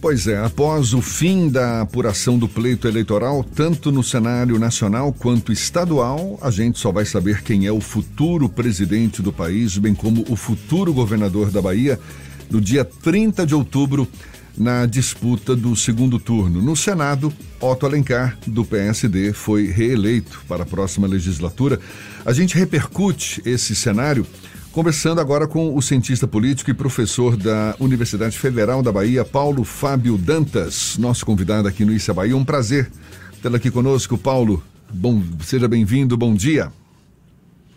Pois é, após o fim da apuração do pleito eleitoral, tanto no cenário nacional quanto estadual, a gente só vai saber quem é o futuro presidente do país, bem como o futuro governador da Bahia, no dia 30 de outubro, na disputa do segundo turno. No Senado, Otto Alencar, do PSD, foi reeleito para a próxima legislatura. A gente repercute esse cenário Conversando agora com o cientista político e professor da Universidade Federal da Bahia, Paulo Fábio Dantas, nosso convidado aqui no Issa Bahia. Um prazer tê-lo aqui conosco, Paulo. Bom, seja bem-vindo, bom dia.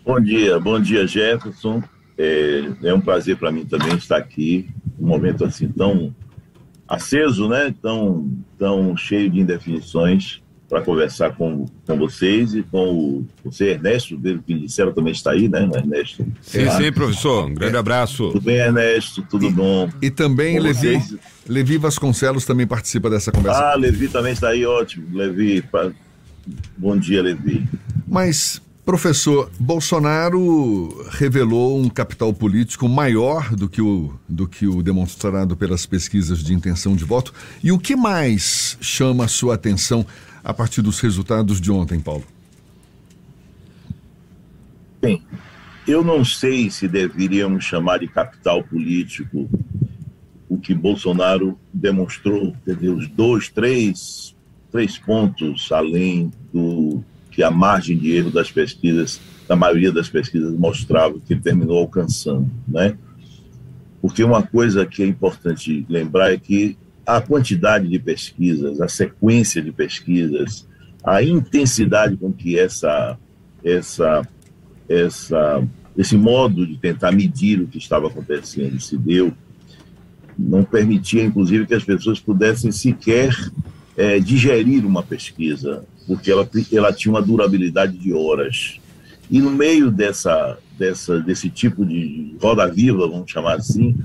Bom dia, bom dia, Jefferson. É, é um prazer para mim também estar aqui, um momento assim tão aceso, né? Tão, tão cheio de indefinições para conversar com, com vocês e com o você, Ernesto, que disseram também está aí, né, Ernesto? Sim, sim, professor. Um grande abraço. Tudo bem, Ernesto? Tudo e, bom? E também Levi, Levi Vasconcelos também participa dessa conversa. Ah, Levi também está aí, ótimo. Levi, pra... bom dia, Levi. Mas, professor, Bolsonaro revelou um capital político maior do que o, do que o demonstrado pelas pesquisas de intenção de voto. E o que mais chama a sua atenção? A partir dos resultados de ontem, Paulo? Bem, eu não sei se deveríamos chamar de capital político o que Bolsonaro demonstrou, entendeu? Os dois, três, três pontos além do que a margem de erro das pesquisas, da maioria das pesquisas mostrava que ele terminou alcançando, né? Porque uma coisa que é importante lembrar é que a quantidade de pesquisas, a sequência de pesquisas, a intensidade com que essa, essa, essa, esse modo de tentar medir o que estava acontecendo se deu, não permitia, inclusive, que as pessoas pudessem sequer é, digerir uma pesquisa, porque ela, ela tinha uma durabilidade de horas. E no meio dessa, dessa, desse tipo de roda viva, vamos chamar assim,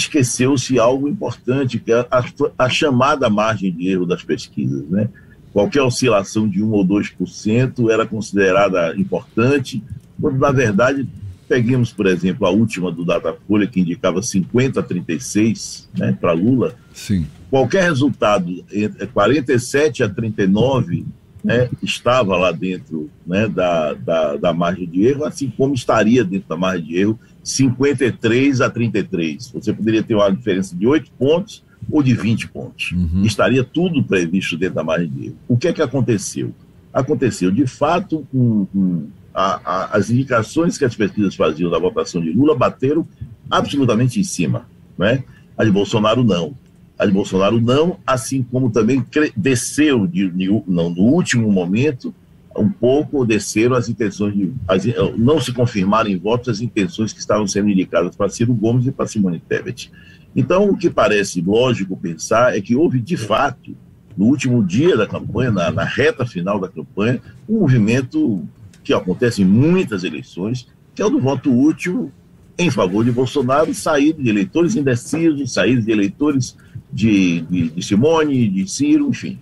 esqueceu-se algo importante, que é a, a, chamada margem de erro das pesquisas. Né? Qualquer oscilação de 1 ou 2% era considerada importante, quando, na verdade, peguemos, por exemplo, a última do Datafolha, que indicava 50 a 36 né, para Lula. Sim. Qualquer resultado, 47 a 39, né, estava lá dentro né, da, da, da margem de erro, assim como estaria dentro da margem de erro 53 a 33. Você poderia ter uma diferença de 8 pontos ou de 20 pontos. Uhum. Estaria tudo previsto dentro da margem de erro. O que é que aconteceu? Aconteceu, de fato, um, um, a, a, as indicações que as pesquisas faziam da votação de Lula bateram absolutamente em cima. Né? A de Bolsonaro, não. A de Bolsonaro, não, assim como também desceu de, de, não, no último momento um pouco desceram as intenções de as, não se confirmaram em votos as intenções que estavam sendo indicadas para Ciro Gomes e para Simone Tebet. Então, o que parece lógico pensar é que houve de fato no último dia da campanha, na, na reta final da campanha, um movimento que acontece em muitas eleições, que é o do voto útil em favor de Bolsonaro, saída de eleitores indecisos, saída de eleitores de, de, de Simone, de Ciro, enfim.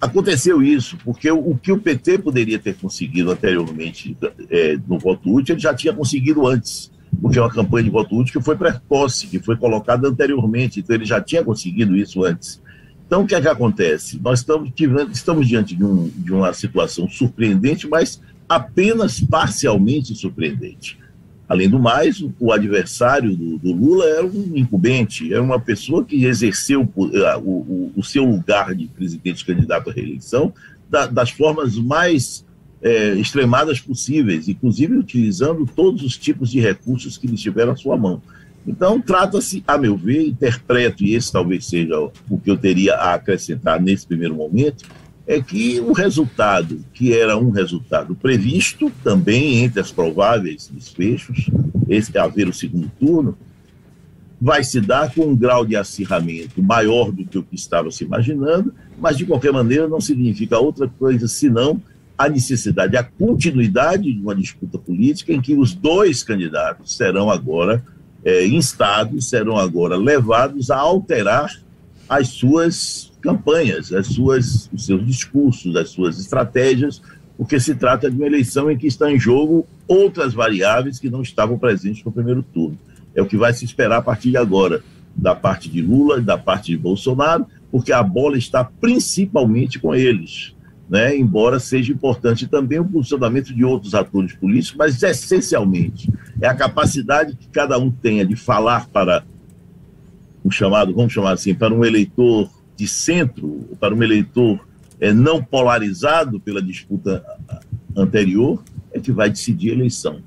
Aconteceu isso, porque o, o, que o PT poderia ter conseguido anteriormente é, no voto útil, ele já tinha conseguido antes, porque é uma campanha de voto útil que foi precoce, que foi colocada anteriormente, então ele já tinha conseguido isso antes. Então, o que é que acontece? Nós estamos, estamos diante de, um, de uma situação surpreendente, mas apenas parcialmente surpreendente. Além do mais, o adversário do, do, Lula era um incumbente, era uma pessoa que exerceu o, o, o seu lugar de presidente candidato à reeleição da, das formas mais é, extremadas possíveis, inclusive utilizando todos os tipos de recursos que lhe tiveram à sua mão. Então, trata-se, a meu ver, interpreto, e esse talvez seja o que eu teria a acrescentar nesse primeiro momento, é que o resultado, que era um resultado previsto também entre as prováveis desfechos, esse é haver o segundo turno, vai se dar com um grau de acirramento maior do que o que estava se imaginando, mas de qualquer maneira não significa outra coisa senão a necessidade, a continuidade de uma disputa política em que os dois candidatos serão agora é, instados, serão agora levados a alterar as suas campanhas, as suas, os seus discursos, as suas estratégias, porque se trata de uma eleição em que estão em jogo outras variáveis que não estavam presentes no primeiro turno. É o que vai se esperar a partir de agora. da parte de Lula e da parte de Bolsonaro, porque a bola está principalmente com eles. Né? embora seja importante também o posicionamento de outros atores políticos, mas essencialmente é a capacidade que cada um tenha de falar para um chamado, vamos chamar assim, para um eleitor de centro, para um eleitor é, não polarizado pela disputa anterior, é que vai decidir a eleição.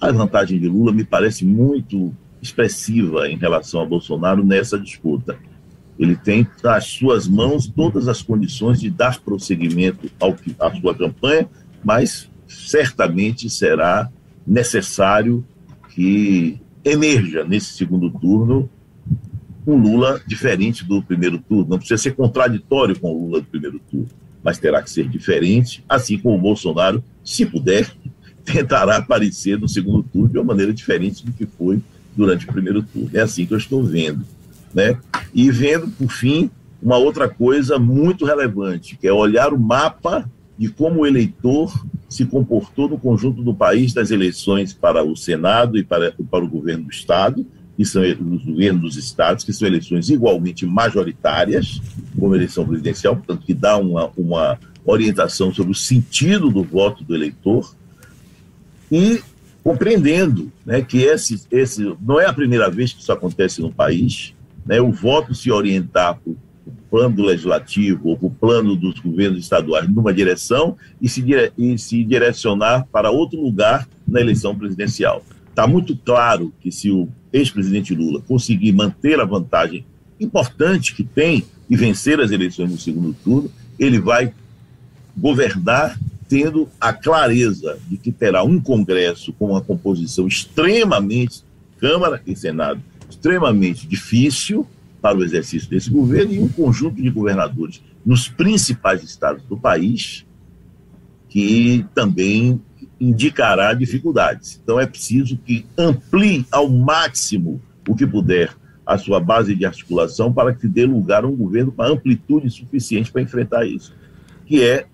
A vantagem de Lula me parece muito expressiva em relação a Bolsonaro nessa disputa. Ele tem nas suas mãos todas as condições de dar prosseguimento ao, à sua campanha, mas certamente será necessário que emerja nesse segundo turno um Lula diferente do primeiro turno. Não precisa ser contraditório com o Lula do primeiro turno, mas terá que ser diferente, assim como o Bolsonaro, se puder, tentará aparecer no segundo turno de uma maneira diferente do que foi durante o primeiro turno. É assim que eu estou vendo. Né? E vendo, por fim, uma outra coisa muito relevante, que é olhar o mapa de como o eleitor se comportou no conjunto do país das eleições para o Senado e para, para o governo do Estado, que são os governos dos estados, que são eleições igualmente majoritárias, como eleição presidencial, portanto, que dá uma, uma orientação sobre o sentido do voto do eleitor, e compreendendo né, que esse, esse não é a primeira vez que isso acontece no país, né, o voto se orientar para o plano legislativo ou para o plano dos governos estaduais numa direção e se, e se direcionar para outro lugar na eleição presidencial. Está muito claro que se o ex-presidente Lula conseguir manter a vantagem importante que tem e vencer as eleições no segundo turno, ele vai governar tendo a clareza de que terá um Congresso com uma composição extremamente, Câmara e Senado, extremamente difícil para o exercício desse governo e um conjunto de governadores nos principais estados do país que também indicará dificuldades. Então é preciso que amplie ao máximo o que puder a sua base de articulação para que dê lugar a um governo com amplitude suficiente para enfrentar isso, que é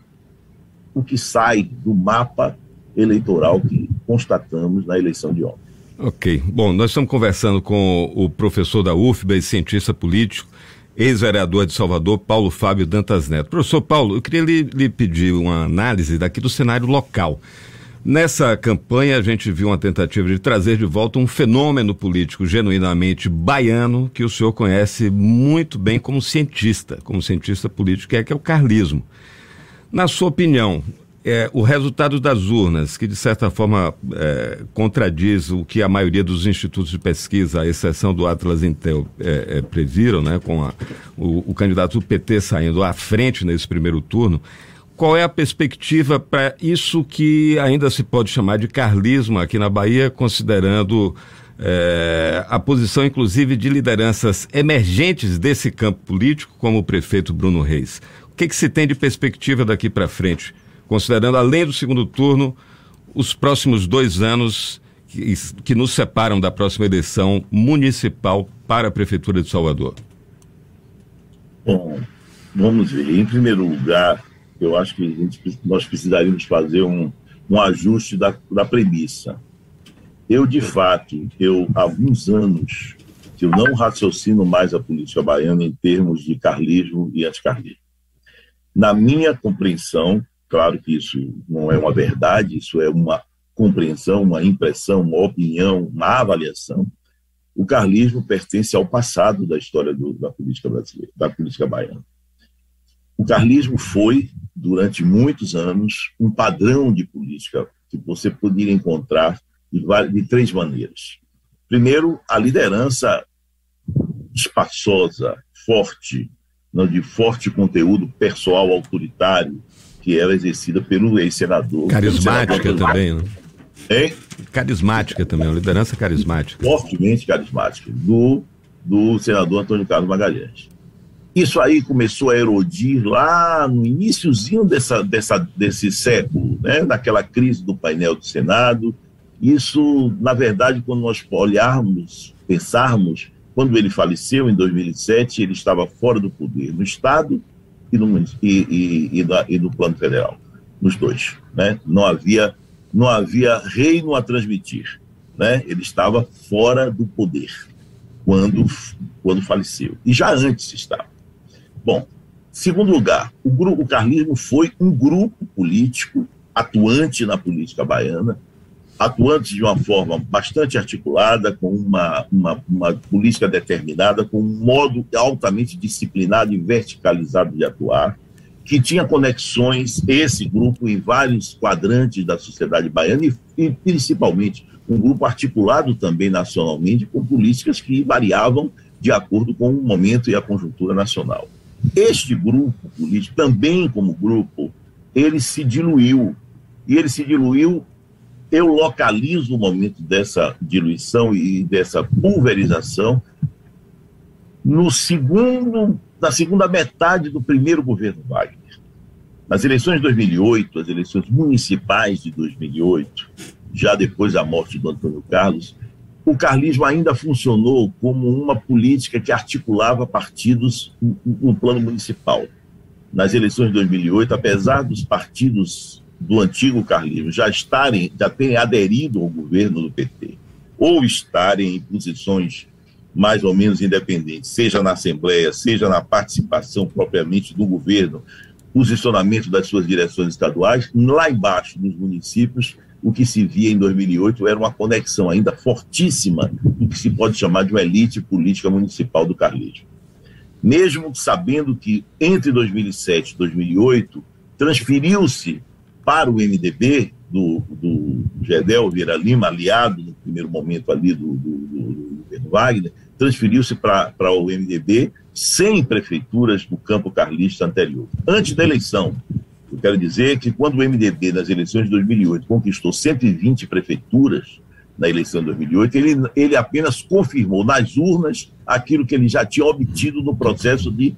o que sai do mapa eleitoral que constatamos na eleição de ontem. Ok. Bom, nós estamos conversando com o professor da UFBA e cientista político, ex-vereador de Salvador, Paulo Fábio Dantas Neto. Professor Paulo, eu queria lhe, lhe pedir uma análise daqui do cenário local. Nessa campanha, a gente viu uma tentativa de trazer de volta um fenômeno político genuinamente baiano que o senhor conhece muito bem como cientista, como cientista político, que é, que é o carlismo. Na sua opinião, é, o resultado das urnas, que de certa forma é, contradiz o que a maioria dos institutos de pesquisa, à exceção do Atlas Intel, é, é previram, né, com a, o, o candidato do PT saindo à frente nesse primeiro turno, qual é a perspectiva para isso que ainda se pode chamar de carlismo aqui na Bahia, considerando é, a posição, inclusive, de lideranças emergentes desse campo político, como o prefeito Bruno Reis? O que, que se tem de perspectiva daqui para frente, considerando, além do segundo turno, os próximos dois anos que, que nos separam da próxima eleição municipal para a Prefeitura de Salvador? Bom, vamos ver. Em primeiro lugar, eu acho que gente, nós precisaríamos fazer um, um ajuste da, da premissa. Eu, de fato, eu há alguns anos eu não raciocino mais a política baiana em termos de carlismo e anticarlismo. Na minha compreensão, claro que isso não é uma verdade, isso é uma compreensão, uma impressão, uma opinião, uma avaliação. O carlismo pertence ao passado da história do, da política brasileira, da política baiana. O carlismo foi, durante muitos anos, um padrão de política que você poderia encontrar de, de três maneiras. Primeiro, a liderança espaçosa, forte, não, de forte conteúdo pessoal autoritário, que era exercida pelo ex-senador. Carismática pelo senador também, né? Hein? Carismática também, uma liderança carismática. Fortemente carismática, do, do senador Antônio Carlos Magalhães. Isso aí começou a erodir lá no iníciozinho dessa, dessa, desse século, né? naquela crise do painel do Senado. Isso, na verdade, quando nós olharmos, pensarmos, quando ele faleceu em 2007, ele estava fora do poder, no Estado e no, e, e, e, e no plano federal, nos dois. Né? Não, havia, não havia reino a transmitir. Né? Ele estava fora do poder. quando, quando faleceu. E já antes estava. Bom, segundo lugar, o, o carlismo foi um grupo político atuante na política baiana, atuante de uma forma bastante articulada, com uma, uma, uma, política determinada, com um modo altamente disciplinado e verticalizado de atuar, que tinha conexões, esse grupo, em vários quadrantes da sociedade baiana e, e principalmente um grupo articulado também nacionalmente com políticas que variavam de acordo com o momento e a conjuntura nacional. Este grupo político, também como grupo, ele se diluiu. E ele se diluiu eu localizo o momento dessa diluição e dessa pulverização no segundo, na segunda metade do primeiro governo Wagner. Nas eleições de 2008, as eleições municipais de 2008, já depois da morte do Antônio Carlos, o carlismo ainda funcionou como uma política que articulava partidos no plano municipal. Nas eleições de 2008, apesar dos partidos do antigo carlismo já estarem, já terem aderido ao governo do PT, ou estarem em posições mais ou menos independentes, seja na Assembleia, seja na participação propriamente do governo, posicionamento das suas direções estaduais, lá embaixo, nos municípios, o que se via em 2008 era uma conexão ainda fortíssima do que se pode chamar de uma elite política municipal do carlismo. Mesmo sabendo que entre 2007 e 2008 transferiu-se para o MDB do, do Gedel Vieira Lima, aliado no primeiro momento ali do, do, do governo Wagner, transferiu-se para o MDB sem prefeituras do campo carlista anterior. Antes da eleição, eu quero dizer que quando o MDB, nas eleições de 2008, conquistou 120 prefeituras, na eleição de 2008, ele, ele apenas confirmou nas urnas aquilo que ele já tinha obtido no processo de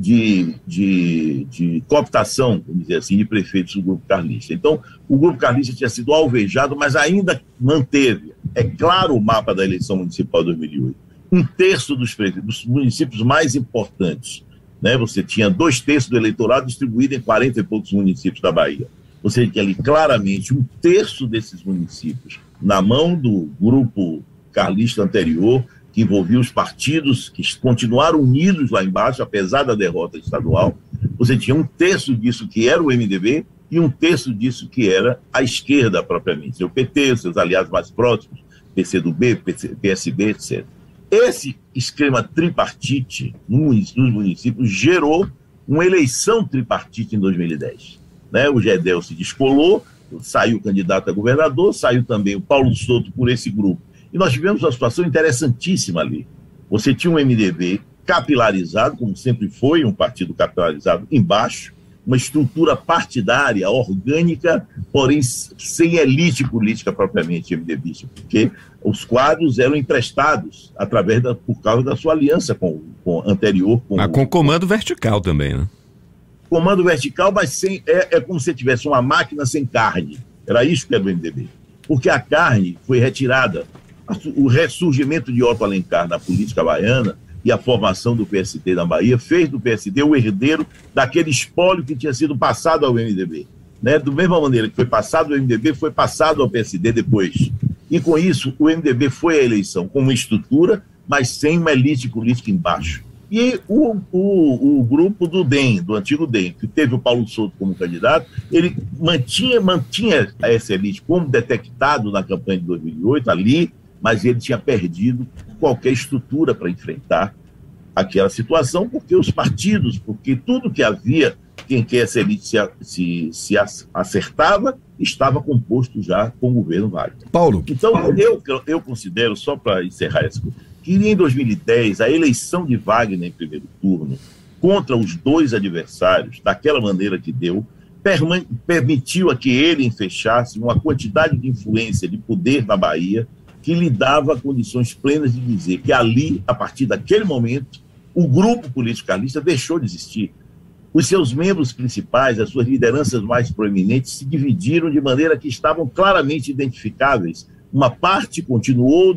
de, de, de cooptação, vamos dizer assim, de prefeitos do Grupo Carlista. Então, o Grupo Carlista tinha sido alvejado, mas ainda manteve, é claro, o mapa da eleição municipal de 2008. Um terço dos, dos municípios mais importantes, né? você tinha dois terços do eleitorado distribuído em 40 e poucos municípios da Bahia. Você tinha ali claramente um terço desses municípios na mão do grupo carlista anterior, que envolvia os partidos que continuaram unidos lá embaixo, apesar da derrota estadual. Você tinha um terço disso que era o MDB e um terço disso que era a esquerda propriamente, o PT, seus aliados mais próximos, PCdoB, PSB, etc. Esse esquema tripartite nos municípios gerou uma eleição tripartite em 2010. Né? O Gedel se descolou, saiu candidato a governador, saiu também o Paulo Souto por esse grupo e nós tivemos uma situação interessantíssima ali. Você tinha um MDB capilarizado, como sempre foi um partido capilarizado embaixo, uma estrutura partidária, orgânica, porém sem elite política propriamente MDBista, porque os quadros eram emprestados através da, por causa da sua aliança com, com anterior. Com, mas com comando vertical também, né? Comando vertical, mas sem, é, é como se tivesse uma máquina sem carne. Era isso que era o MDB. Porque a carne foi retirada o ressurgimento de Otto Alencar na política baiana e a formação do PSD na Bahia fez do PSD o herdeiro daquele espólio que tinha sido passado ao MDB. Né? Do mesma maneira que foi passado ao MDB, foi passado ao PSD depois. E com isso, o MDB foi à eleição com uma estrutura, mas sem uma elite política embaixo. E o, o, o, grupo do DEM, do antigo DEM, que teve o Paulo Souto como candidato, ele mantinha, mantinha essa elite como detectado na campanha de 2008, ali, mas ele tinha perdido qualquer estrutura para enfrentar aquela situação, porque os partidos, porque tudo que havia quem quer essa elite se, se, se acertava, estava composto já com o governo Wagner. Paulo. Então, eu, eu considero, só para encerrar essa que em 2010, a eleição de Wagner em primeiro turno, contra os dois adversários, daquela maneira que deu, permitiu a que ele fechasse uma quantidade de influência, de poder na Bahia, que lhe dava condições plenas de dizer que ali, a partir daquele momento, o grupo político carlista deixou de existir. Os seus membros principais, as suas lideranças mais proeminentes, se dividiram de maneira que estavam claramente identificáveis. Uma parte continuou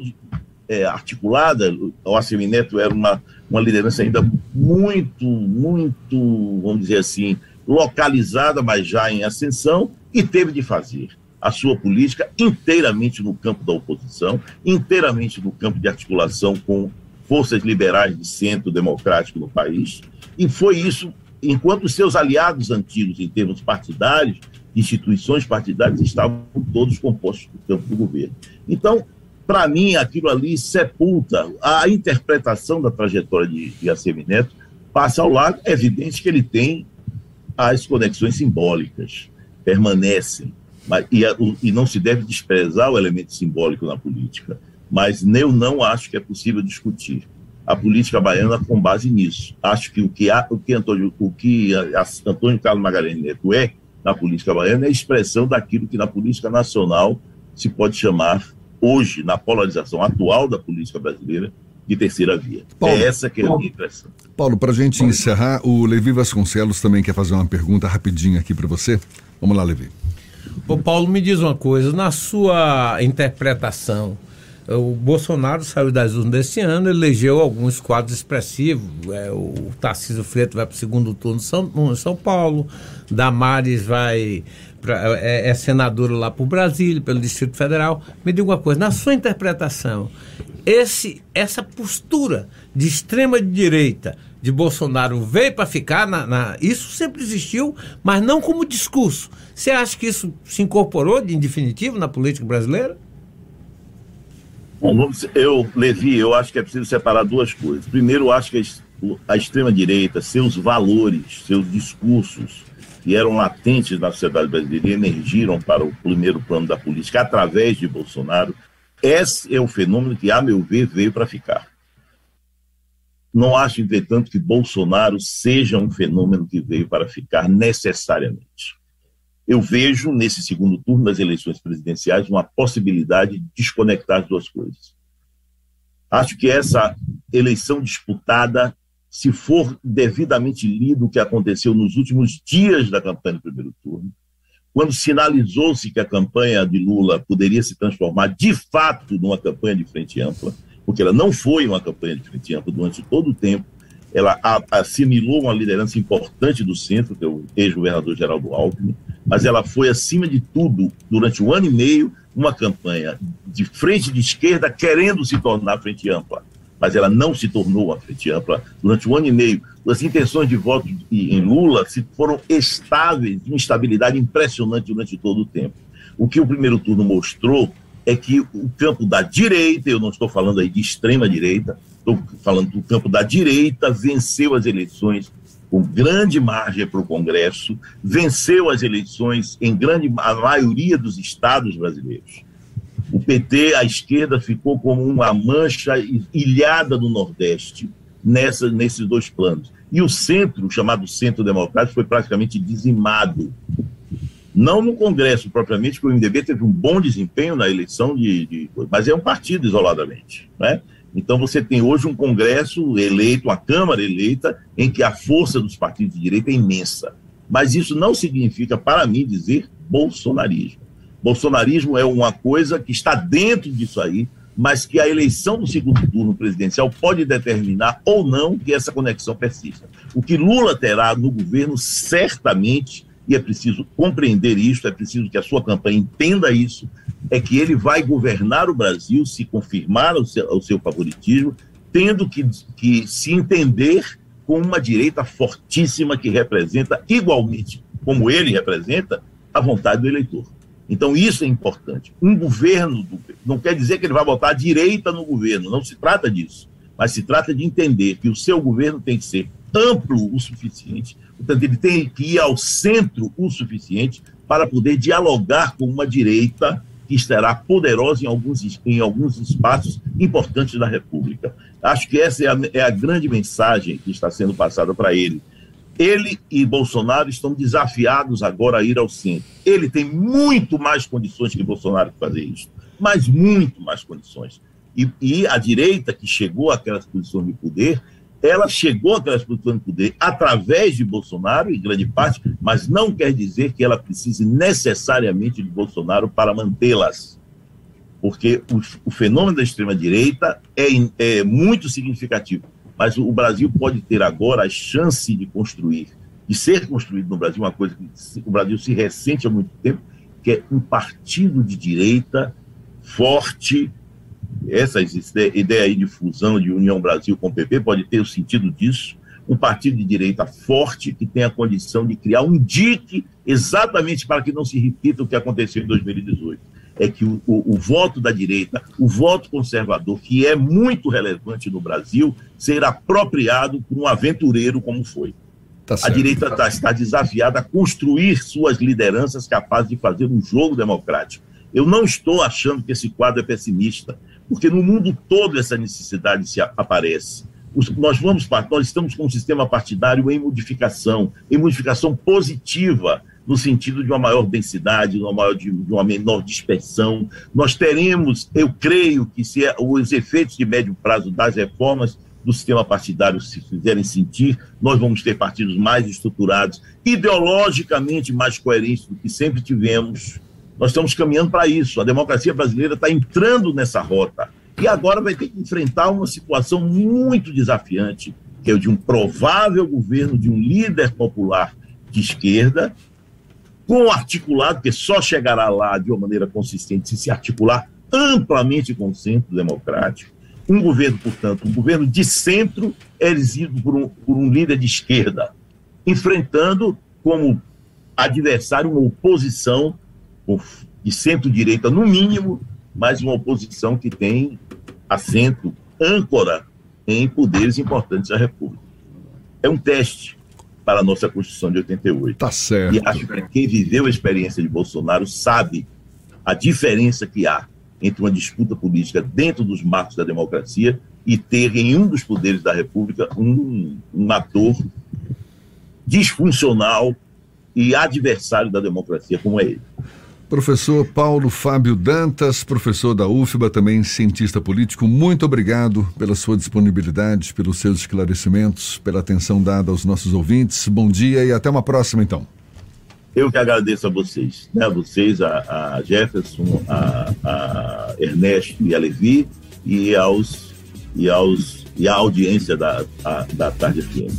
é, articulada, o Assemineto era uma, uma liderança ainda muito, muito, vamos dizer assim, localizada, mas já em ascensão, e teve de fazer a sua política inteiramente no campo da oposição, inteiramente no campo de articulação com forças liberais de centro democrático no país, e foi isso, enquanto seus aliados antigos, em termos partidários, instituições partidárias, estavam todos compostos do campo do governo. Então, para mim, aquilo ali sepulta a interpretação da trajetória de, de ACM Neto, passa ao lado, é evidente que ele tem as conexões simbólicas, permanecem, mas, e, e não se deve desprezar o elemento simbólico na política, mas eu não acho que é possível discutir a política baiana com base nisso. Acho que o que, a, o que, Antônio, o que a, a Antônio Carlos Magalhães Neto é na política baiana é a expressão daquilo que na política nacional se pode chamar, hoje, na polarização atual da política brasileira, de terceira via. Paulo, é essa que é a minha impressão. Paulo, para a gente encerrar, o Levi Vasconcelos também quer fazer uma pergunta rapidinha aqui para você. Vamos lá, Levi. Ô Paulo, me diz uma coisa, na sua interpretação, o Bolsonaro saiu das urnas desse ano, elegeu alguns quadros expressivos. É, o Tarcísio Freitas vai para o segundo turno em São, São Paulo, Damares vai pra, é, é senadora lá para o Brasília, pelo Distrito Federal. Me diga uma coisa, na sua interpretação, esse, essa postura de extrema direita de Bolsonaro veio para ficar, na, na, isso sempre existiu, mas não como discurso. Você acha que isso se incorporou, de, em definitivo, na política brasileira? Bom, vamos, eu, Levi, eu acho que é preciso separar duas coisas. Primeiro, eu acho que a extrema-direita, seus valores, seus discursos, que eram latentes na sociedade brasileira emergiram para o primeiro plano da política através de Bolsonaro, esse é um fenômeno que, a meu ver, veio para ficar. Não acho, entretanto, que Bolsonaro seja um fenômeno que veio para ficar necessariamente eu vejo nesse segundo turno das eleições presidenciais uma possibilidade de desconectar as duas coisas. Acho que essa eleição disputada, se for devidamente lido o que aconteceu nos últimos dias da campanha do primeiro turno, quando sinalizou-se que a campanha de Lula poderia se transformar de fato numa campanha de frente ampla, porque ela não foi uma campanha de frente ampla durante todo o tempo, ela assimilou uma liderança importante do centro, que é o ex-governador Geraldo Alckmin, mas ela foi, acima de tudo, durante um ano e meio, uma campanha de frente de esquerda querendo se tornar frente ampla. Mas ela não se tornou uma frente ampla durante um ano e meio. As intenções de voto em Lula foram estáveis, de uma estabilidade impressionante durante todo o tempo. O que o primeiro turno mostrou é que o campo da direita, eu não estou falando aí de extrema direita, estou falando do campo da direita, venceu as eleições com grande margem para o Congresso, venceu as eleições em grande a maioria dos estados brasileiros. O PT, a esquerda, ficou como uma mancha ilhada do Nordeste nessa, nesses dois planos. E o centro, chamado Centro Democrático, foi praticamente dizimado. Não no Congresso propriamente, porque o MDB teve um bom desempenho na eleição, de, de mas é um partido isoladamente. Né? Então você tem hoje um Congresso eleito, uma Câmara eleita, em que a força dos partidos de direita é imensa. Mas isso não significa, para mim, dizer bolsonarismo. Bolsonarismo é uma coisa que está dentro disso aí, mas que a eleição do segundo turno presidencial pode determinar ou não que essa conexão persista. O que Lula terá no governo, certamente, e é preciso compreender isso, é preciso que a sua campanha entenda isso, é que ele vai governar o Brasil, se confirmar o seu, o seu favoritismo, tendo que, que se entender com uma direita fortíssima que representa igualmente, como ele representa, a vontade do eleitor. Então, isso é importante. Um governo do, não quer dizer que ele vai botar a direita no governo, não se trata disso. Mas se trata de entender que o seu governo tem que ser amplo o suficiente, portanto, ele tem que ir ao centro o suficiente para poder dialogar com uma direita que estará poderosa em alguns, em alguns espaços importantes da República. Acho que essa é a, é a grande mensagem que está sendo passada para ele. Ele e Bolsonaro estão desafiados agora a ir ao centro. Ele tem muito mais condições que Bolsonaro de fazer isso, mas muito mais condições. E, e a direita que chegou àquelas posições de poder ela chegou àquelas posições de poder através de Bolsonaro, em grande parte, mas não quer dizer que ela precise necessariamente de Bolsonaro para mantê-las. Porque o, o, fenômeno da extrema-direita é, é muito significativo. Mas o, o Brasil pode ter agora a chance de construir, de ser construído no Brasil, uma coisa que o Brasil se ressente há muito tempo, que é um partido de direita forte, essa ideia aí de fusão de União Brasil com o PP pode ter o sentido disso, um partido de direita forte que tem a condição de criar um dique exatamente para que não se repita o que aconteceu em 2018. É que o, o, o, voto da direita, o voto conservador, que é muito relevante no Brasil, será apropriado por um aventureiro como foi. Tá a direita tá, está desafiada a construir suas lideranças capazes de fazer um jogo democrático. Eu não estou achando que esse quadro é pessimista, porque no mundo todo essa necessidade se aparece nós vamos nós estamos com um sistema partidário em modificação, em modificação positiva no sentido de uma maior densidade, de uma, maior, de uma menor dispersão. Nós teremos, eu creio que se é, os efeitos de médio prazo das reformas do sistema partidário se fizerem sentir, nós vamos ter partidos mais estruturados, ideologicamente mais coerentes do que sempre tivemos. Nós estamos caminhando para isso. A democracia brasileira está entrando nessa rota e agora vai ter que enfrentar uma situação muito desafiante, que é o de um provável governo de um líder popular de esquerda, com articulado, que só chegará lá de uma maneira consistente se se articular amplamente com o centro democrático. Um governo, portanto, um governo de centro, erigido por um, por um líder de esquerda, enfrentando como adversário uma oposição de centro-direita, no mínimo, mas uma oposição que tem assento, âncora em poderes importantes da República. É um teste para a nossa Constituição de 88. Tá certo. E acho que quem viveu a experiência de Bolsonaro sabe a diferença que há entre uma disputa política dentro dos marcos da democracia e ter em um dos poderes da República um, um ator disfuncional e adversário da democracia como é ele. Professor Paulo Fábio Dantas, professor da UFBA, também cientista político, muito obrigado pela sua disponibilidade, pelos seus esclarecimentos, pela atenção dada aos nossos ouvintes. Bom dia e até uma próxima, então. Eu que agradeço a vocês, né? a vocês, a, a Jefferson, a, a, Ernesto e a Levi, e aos e aos e a audiência da, a, da Tarde FM.